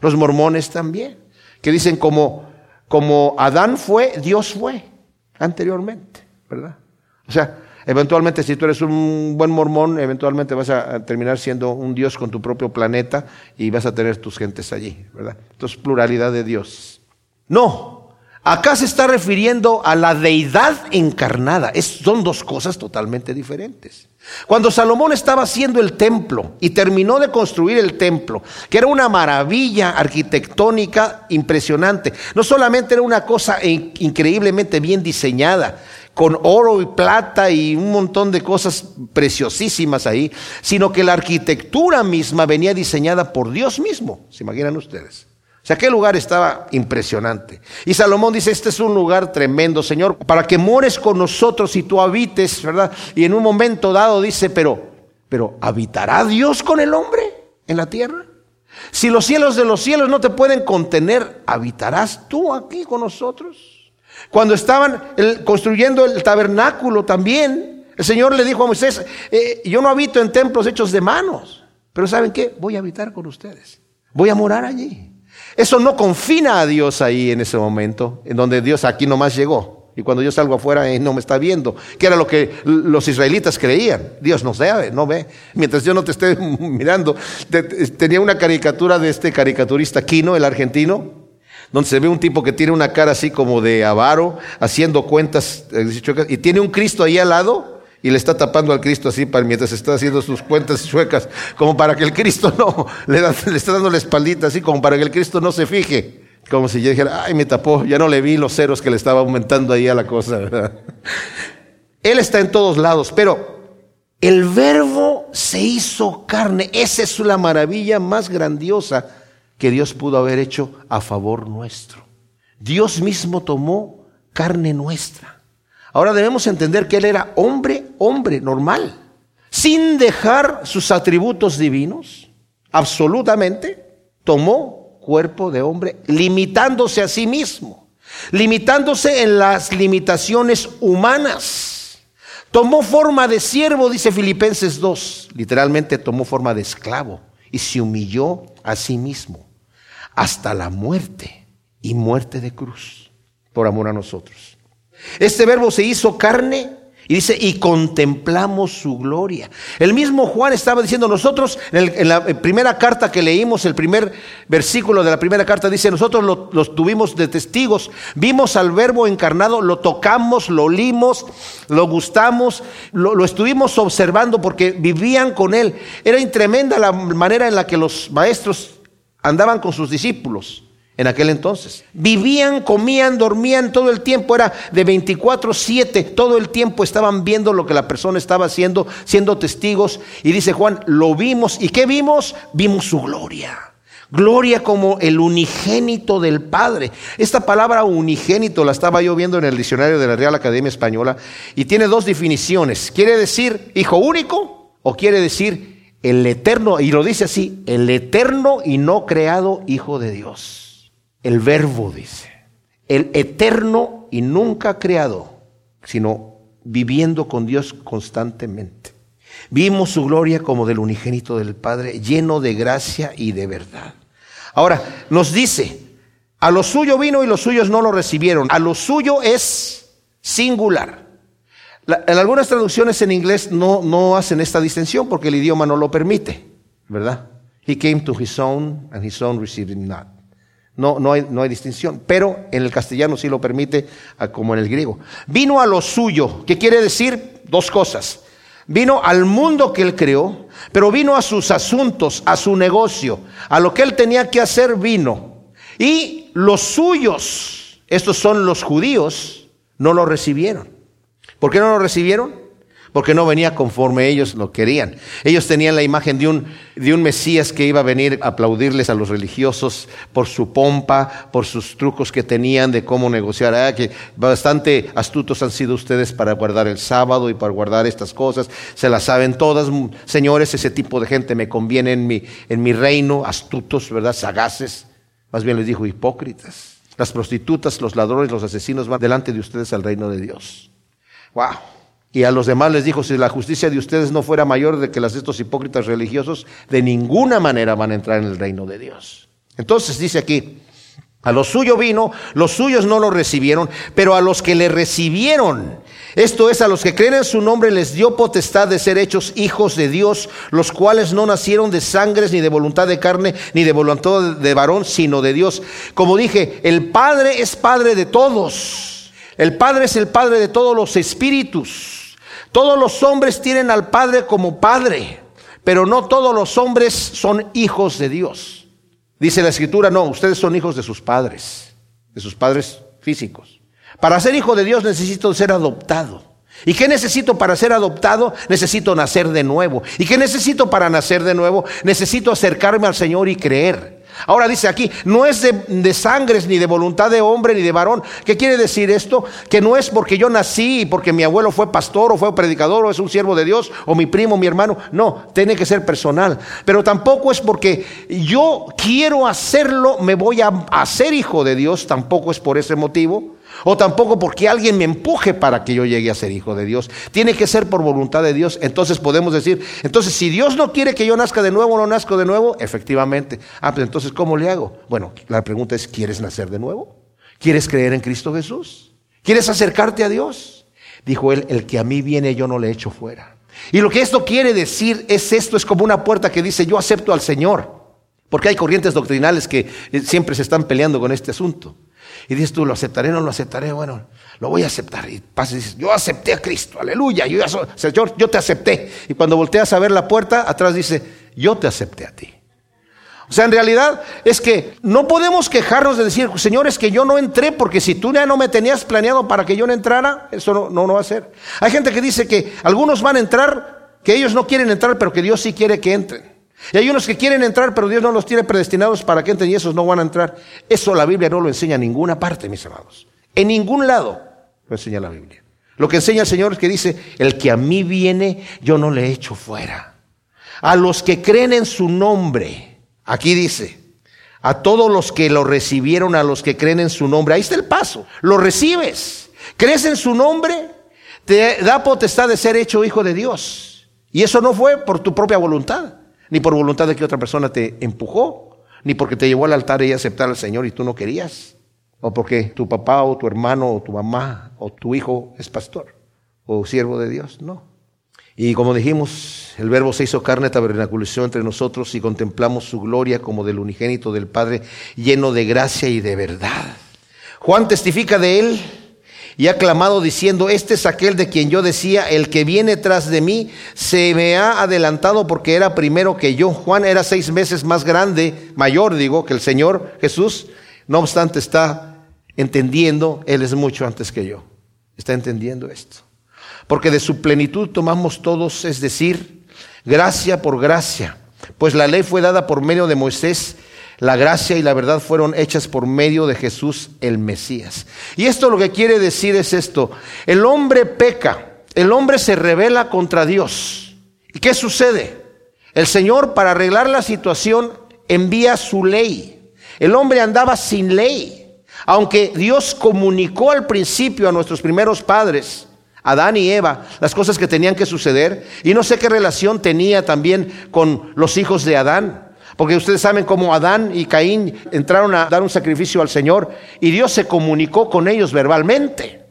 Los mormones también, que dicen como, como Adán fue, Dios fue anteriormente, ¿verdad? O sea, eventualmente si tú eres un buen mormón, eventualmente vas a terminar siendo un Dios con tu propio planeta y vas a tener tus gentes allí, ¿verdad? Entonces, pluralidad de Dios. No, Acá se está refiriendo a la deidad encarnada. son dos cosas totalmente diferentes. Cuando Salomón estaba haciendo el templo y terminó de construir el templo, que era una maravilla arquitectónica impresionante, no solamente era una cosa increíblemente bien diseñada, con oro y plata y un montón de cosas preciosísimas ahí, sino que la arquitectura misma venía diseñada por Dios mismo, ¿se imaginan ustedes? O sea, aquel lugar estaba impresionante. Y Salomón dice, este es un lugar tremendo, Señor, para que mores con nosotros y tú habites, ¿verdad? Y en un momento dado dice, pero, pero ¿habitará Dios con el hombre en la tierra? Si los cielos de los cielos no te pueden contener, ¿habitarás tú aquí con nosotros? Cuando estaban construyendo el tabernáculo también, el Señor le dijo a Moisés, eh, yo no habito en templos hechos de manos, pero ¿saben qué? Voy a habitar con ustedes, voy a morar allí. Eso no confina a Dios ahí en ese momento, en donde Dios aquí nomás llegó. Y cuando yo salgo afuera, Él no me está viendo. Que era lo que los israelitas creían. Dios nos ve, no ve. Mientras yo no te esté mirando. Tenía una caricatura de este caricaturista Quino, el argentino, donde se ve un tipo que tiene una cara así como de avaro, haciendo cuentas, eh, y tiene un Cristo ahí al lado y le está tapando al Cristo así mientras está haciendo sus cuentas chuecas, como para que el Cristo no, le, está dando la espaldita así, como para que el Cristo no se fije. Como si yo dijera, ay, me tapó, ya no le vi los ceros que le estaba aumentando ahí a la cosa. Él está en todos lados, pero el verbo se hizo carne. Esa es la maravilla más grandiosa que Dios pudo haber hecho a favor nuestro. Dios mismo tomó carne nuestra. Ahora debemos entender que Él era hombre, hombre normal, sin dejar sus atributos divinos, absolutamente, tomó cuerpo de hombre, limitándose a sí mismo, limitándose en las limitaciones humanas. Tomó forma de siervo, dice Filipenses 2, literalmente tomó forma de esclavo y se humilló a sí mismo hasta la muerte y muerte de cruz por amor a nosotros. Este verbo se hizo carne y dice, y contemplamos su gloria. El mismo Juan estaba diciendo, nosotros, en, la primera carta que leímos, el primer versículo de la primera carta dice, nosotros lo, tuvimos de testigos, vimos al verbo encarnado, lo tocamos, lo olimos, lo gustamos, lo, lo estuvimos observando porque vivían con él. Era tremenda la manera en la que los maestros andaban con sus discípulos en aquel entonces. Vivían, comían, dormían todo el tiempo, era de 24/7, todo el tiempo estaban viendo lo que la persona estaba haciendo, siendo testigos. Y dice Juan, lo vimos. ¿Y qué vimos? Vimos su gloria. Gloria como el unigénito del Padre. Esta palabra unigénito la estaba yo viendo en el diccionario de la Real Academia Española y tiene dos definiciones. ¿Quiere decir hijo único o quiere decir el eterno, y lo dice así, el eterno y no creado Hijo de Dios. El verbo dice, el eterno y nunca creado, sino viviendo con Dios constantemente. Vimos su gloria como del unigénito del Padre, lleno de gracia y de verdad. Ahora, nos dice, a lo suyo vino y los suyos no lo recibieron. A lo suyo es singular en algunas traducciones en inglés no, no hacen esta distinción porque el idioma no lo permite, ¿verdad? He came to his own and his own received him not. No, no, hay, no hay distinción, pero en el castellano sí lo permite, como en el griego. Vino a lo suyo, que quiere decir dos cosas. Vino al mundo que él creó, pero vino a sus asuntos, a su negocio, a lo que él tenía que hacer vino. Y los suyos, estos son los judíos, no lo recibieron. ¿Por qué no lo recibieron? Porque no venía conforme ellos lo querían. Ellos tenían la imagen de un, de un Mesías que iba a venir a aplaudirles a los religiosos por su pompa, por sus trucos que tenían de cómo negociar. Ah, que bastante astutos han sido ustedes para guardar el sábado y para guardar estas cosas. Se las saben todas. Señores, ese tipo de gente me conviene en mi, en mi reino. Astutos, ¿verdad? Sagaces. Más bien les dijo hipócritas. Las prostitutas, los ladrones, los asesinos van delante de ustedes al reino de Dios. Wow. Y a los demás les dijo, si la justicia de ustedes no fuera mayor de que las de estos hipócritas religiosos, de ninguna manera van a entrar en el reino de Dios. Entonces dice aquí, a lo suyo vino, los suyos no lo recibieron, pero a los que le recibieron, Esto es, a los que creen en su nombre les dio potestad de ser hechos hijos de Dios, los cuales no nacieron de sangres, ni de voluntad de carne, ni de voluntad de varón, sino de Dios. Como dije, el Padre es Padre de todos. El Padre es el Padre de todos los espíritus. Todos los hombres tienen al Padre como Padre, pero no todos los hombres son hijos de Dios. Dice la Escritura, no, ustedes son hijos de sus padres, de sus padres físicos. Para ser hijo de Dios necesito ser adoptado. ¿Y qué necesito para ser adoptado? Necesito nacer de nuevo. ¿Y qué necesito para nacer de nuevo? Necesito acercarme al Señor y creer. Ahora dice aquí, no es de, sangres ni de voluntad de hombre ni de varón. ¿Qué quiere decir esto? Que no es porque yo nací porque mi abuelo fue pastor o fue predicador o es un siervo de Dios o mi primo, mi hermano. No, tiene que ser personal. Pero tampoco es porque yo quiero hacerlo, me voy a hacer hijo de Dios. Tampoco es por ese motivo. O tampoco porque alguien me empuje para que yo llegue a ser hijo de Dios. Tiene que ser por voluntad de Dios. Entonces podemos decir, entonces si Dios no quiere que yo nazca de nuevo o no nazco de nuevo, efectivamente. Ah, pues entonces ¿cómo le hago? Bueno, la pregunta es, ¿quieres nacer de nuevo? ¿Quieres creer en Cristo Jesús? ¿Quieres acercarte a Dios? Dijo él, el que a mí viene yo no le echo fuera. Y lo que esto quiere decir es esto, es como una puerta que dice, yo acepto al Señor. Porque hay corrientes doctrinales que eh, siempre se están peleando con este asunto. Y dices tú, ¿lo aceptaré o no lo aceptaré? Bueno, lo voy a aceptar. Y pasas y yo acepté a Cristo, aleluya, yo, ya yo te acepté. Y cuando volteas a ver la puerta, atrás dice, yo te acepté a ti. O sea, en realidad es que no podemos quejarnos de decir, Señor, es que yo no entré porque si tú ya no me tenías planeado para que yo no entrara, eso no, no, no va a ser. Hay gente que dice que algunos van a entrar, que ellos no quieren entrar, pero que Dios sí quiere que entren. Y hay unos que quieren entrar, pero Dios no los tiene predestinados para que entren y esos no van a entrar. Eso la Biblia no lo enseña en ninguna parte, mis amados. En ningún lado lo enseña la Biblia. Lo que enseña el Señor es que dice, el que a mí viene, yo no le echo fuera. A los que creen en su nombre, aquí dice, a todos los que lo recibieron, a los que creen en su nombre, ahí está el paso, lo recibes, crees en su nombre, te da potestad de ser hecho hijo de Dios. Y eso no fue por tu propia voluntad ni por voluntad de que otra persona te empujó, ni porque te llevó al altar y aceptar al Señor y tú no querías, o porque tu papá o tu hermano o tu mamá o tu hijo es pastor o siervo de Dios, no. Y como dijimos, el verbo se hizo carne, tabernaculizó entre nosotros y contemplamos su gloria como del unigénito del Padre, lleno de gracia y de verdad. Juan testifica de él y ha clamado diciendo, este es aquel de quien yo decía, el que viene tras de mí se me ha adelantado porque era primero que yo. Juan era seis meses más grande, mayor digo, que el Señor Jesús. No obstante está entendiendo, Él es mucho antes que yo. Está entendiendo esto. Porque de su plenitud tomamos todos, es decir, gracia por gracia. Pues la ley fue dada por medio de Moisés la gracia y la verdad fueron hechas por medio de Jesús el Mesías. Y esto lo que quiere decir es esto. El hombre peca, el hombre se revela contra Dios. ¿Y qué sucede? El Señor para arreglar la situación envía su ley. El hombre andaba sin ley. Aunque Dios comunicó al principio a nuestros primeros padres, Adán y Eva, las cosas que tenían que suceder, y no sé qué relación tenía también con los hijos de Adán. Porque ustedes saben cómo Adán y Caín entraron a dar un sacrificio al Señor y Dios se comunicó con ellos verbalmente.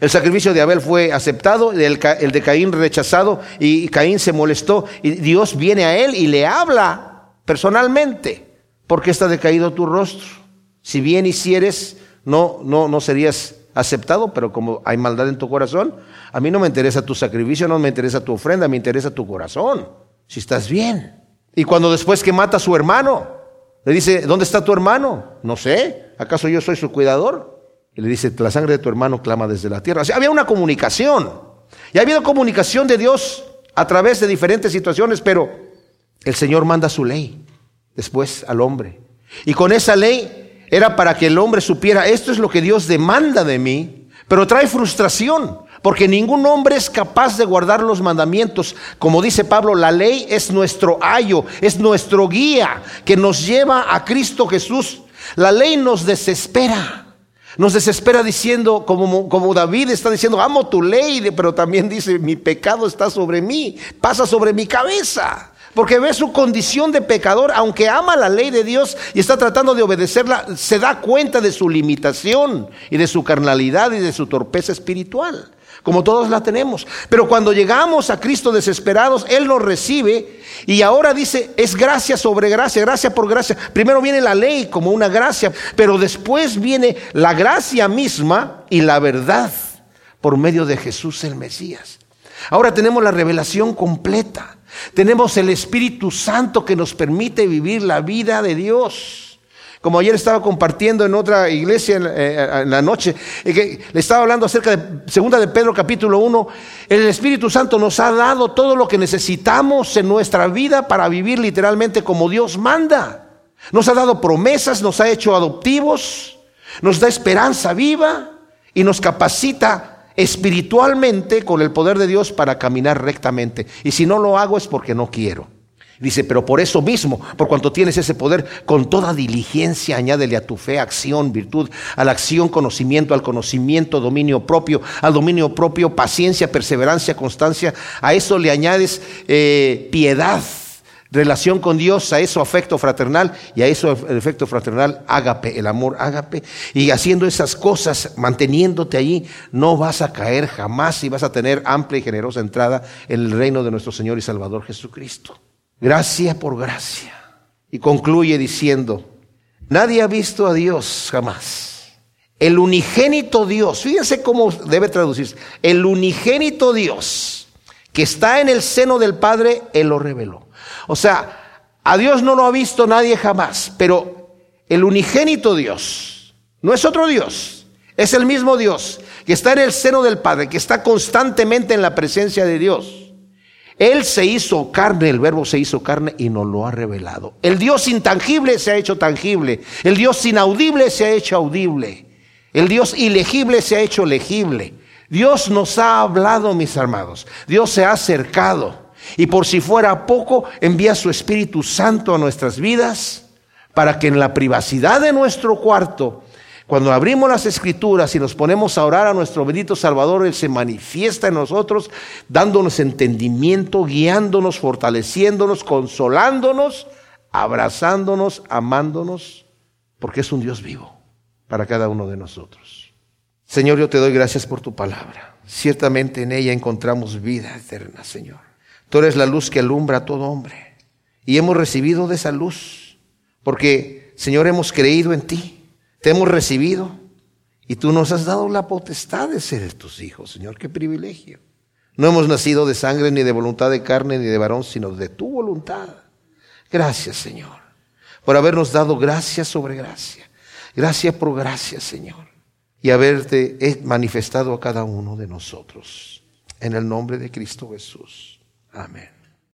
El sacrificio de Abel fue aceptado, el, de Caín rechazado y Caín se molestó y Dios viene a él y le habla personalmente. ¿Por qué está decaído tu rostro? Si bien hicieres, no, no, no serías aceptado, pero como hay maldad en tu corazón, a mí no me interesa tu sacrificio, no me interesa tu ofrenda, me interesa tu corazón, si estás bien. Y cuando después que mata a su hermano, le dice, ¿dónde está tu hermano? No sé, ¿acaso yo soy su cuidador? Y le dice, la sangre de tu hermano clama desde la tierra. Había una comunicación. Y ha habido comunicación de Dios a través de diferentes situaciones, pero el Señor manda su ley después al hombre. Y con esa ley era para que el hombre supiera, esto es lo que Dios demanda de mí, pero trae frustración. Porque ningún hombre es capaz de guardar los mandamientos. Como dice Pablo, la ley es nuestro ayo, es nuestro guía que nos lleva a Cristo Jesús. La ley nos desespera. Nos desespera diciendo, como, como David está diciendo, amo tu ley, pero también dice, mi pecado está sobre mí, pasa sobre mi cabeza. Porque ve su condición de pecador, aunque ama la ley de Dios y está tratando de obedecerla, se da cuenta de su limitación y de su carnalidad y de su torpeza espiritual. Como todos la tenemos. Pero cuando llegamos a Cristo desesperados, Él nos recibe y ahora dice, es gracia sobre gracia, gracia por gracia. Primero viene la ley como una gracia, pero después viene la gracia misma y la verdad por medio de Jesús el Mesías. Ahora tenemos la revelación completa. Tenemos el Espíritu Santo que nos permite vivir la vida de Dios. Como ayer estaba compartiendo en otra iglesia en, eh, la noche, que le estaba hablando acerca de segunda de Pedro capítulo 1, el Espíritu Santo nos ha dado todo lo que necesitamos en nuestra vida para vivir literalmente como Dios manda. Nos ha dado promesas, nos ha hecho adoptivos, nos da esperanza viva y nos capacita espiritualmente con el poder de Dios para caminar rectamente. Y si no lo hago es porque no quiero. Dice, pero por eso mismo, por cuanto tienes ese poder, con toda diligencia añádele a tu fe acción, virtud, a la acción conocimiento, al conocimiento dominio propio, al dominio propio paciencia, perseverancia, constancia. A eso le añades eh, piedad, relación con Dios, a eso afecto fraternal y a eso el efecto fraternal, ágape, el amor ágape. Y haciendo esas cosas, manteniéndote allí, no vas a caer jamás y vas a tener amplia y generosa entrada en el reino de nuestro Señor y Salvador Jesucristo. Gracia por gracia. Y concluye diciendo, nadie ha visto a Dios jamás. El unigénito Dios, fíjense cómo debe traducirse, el unigénito Dios que está en el seno del Padre, Él lo reveló. O sea, a Dios no lo ha visto nadie jamás, pero el unigénito Dios no es otro Dios, es el mismo Dios que está en el seno del Padre, que está constantemente en la presencia de Dios. Él se hizo carne, el verbo se hizo carne y nos lo ha revelado. El Dios intangible se ha hecho tangible. El Dios inaudible se ha hecho audible. El Dios ilegible se ha hecho legible. Dios nos ha hablado, mis amados. Dios se ha acercado. Y por si fuera poco, envía su Espíritu Santo a nuestras vidas para que en la privacidad de nuestro cuarto cuando abrimos las escrituras y nos ponemos a orar a nuestro bendito Salvador, Él se manifiesta en nosotros, dándonos entendimiento, guiándonos, fortaleciéndonos, consolándonos, abrazándonos, amándonos, porque es un Dios vivo para cada uno de nosotros. Señor, yo te doy gracias por tu palabra. Ciertamente en ella encontramos vida eterna, Señor. Tú eres la luz que alumbra a todo hombre. Y hemos recibido de esa luz, porque, Señor, hemos creído en ti. Te hemos recibido y tú nos has dado la potestad de ser tus hijos, Señor. Qué privilegio. No hemos nacido de sangre ni de voluntad de carne ni de varón, sino de tu voluntad. Gracias, Señor, por habernos dado gracia sobre gracia. Gracias por gracia, Señor, y haberte manifestado a cada uno de nosotros. En el nombre de Cristo Jesús. Amén.